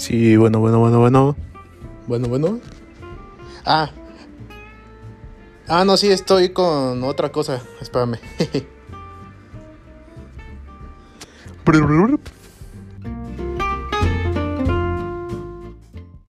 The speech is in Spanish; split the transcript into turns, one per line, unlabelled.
Sí, bueno, bueno, bueno, bueno.
Bueno, bueno. Ah. Ah, no, sí, estoy con otra cosa. Espérame.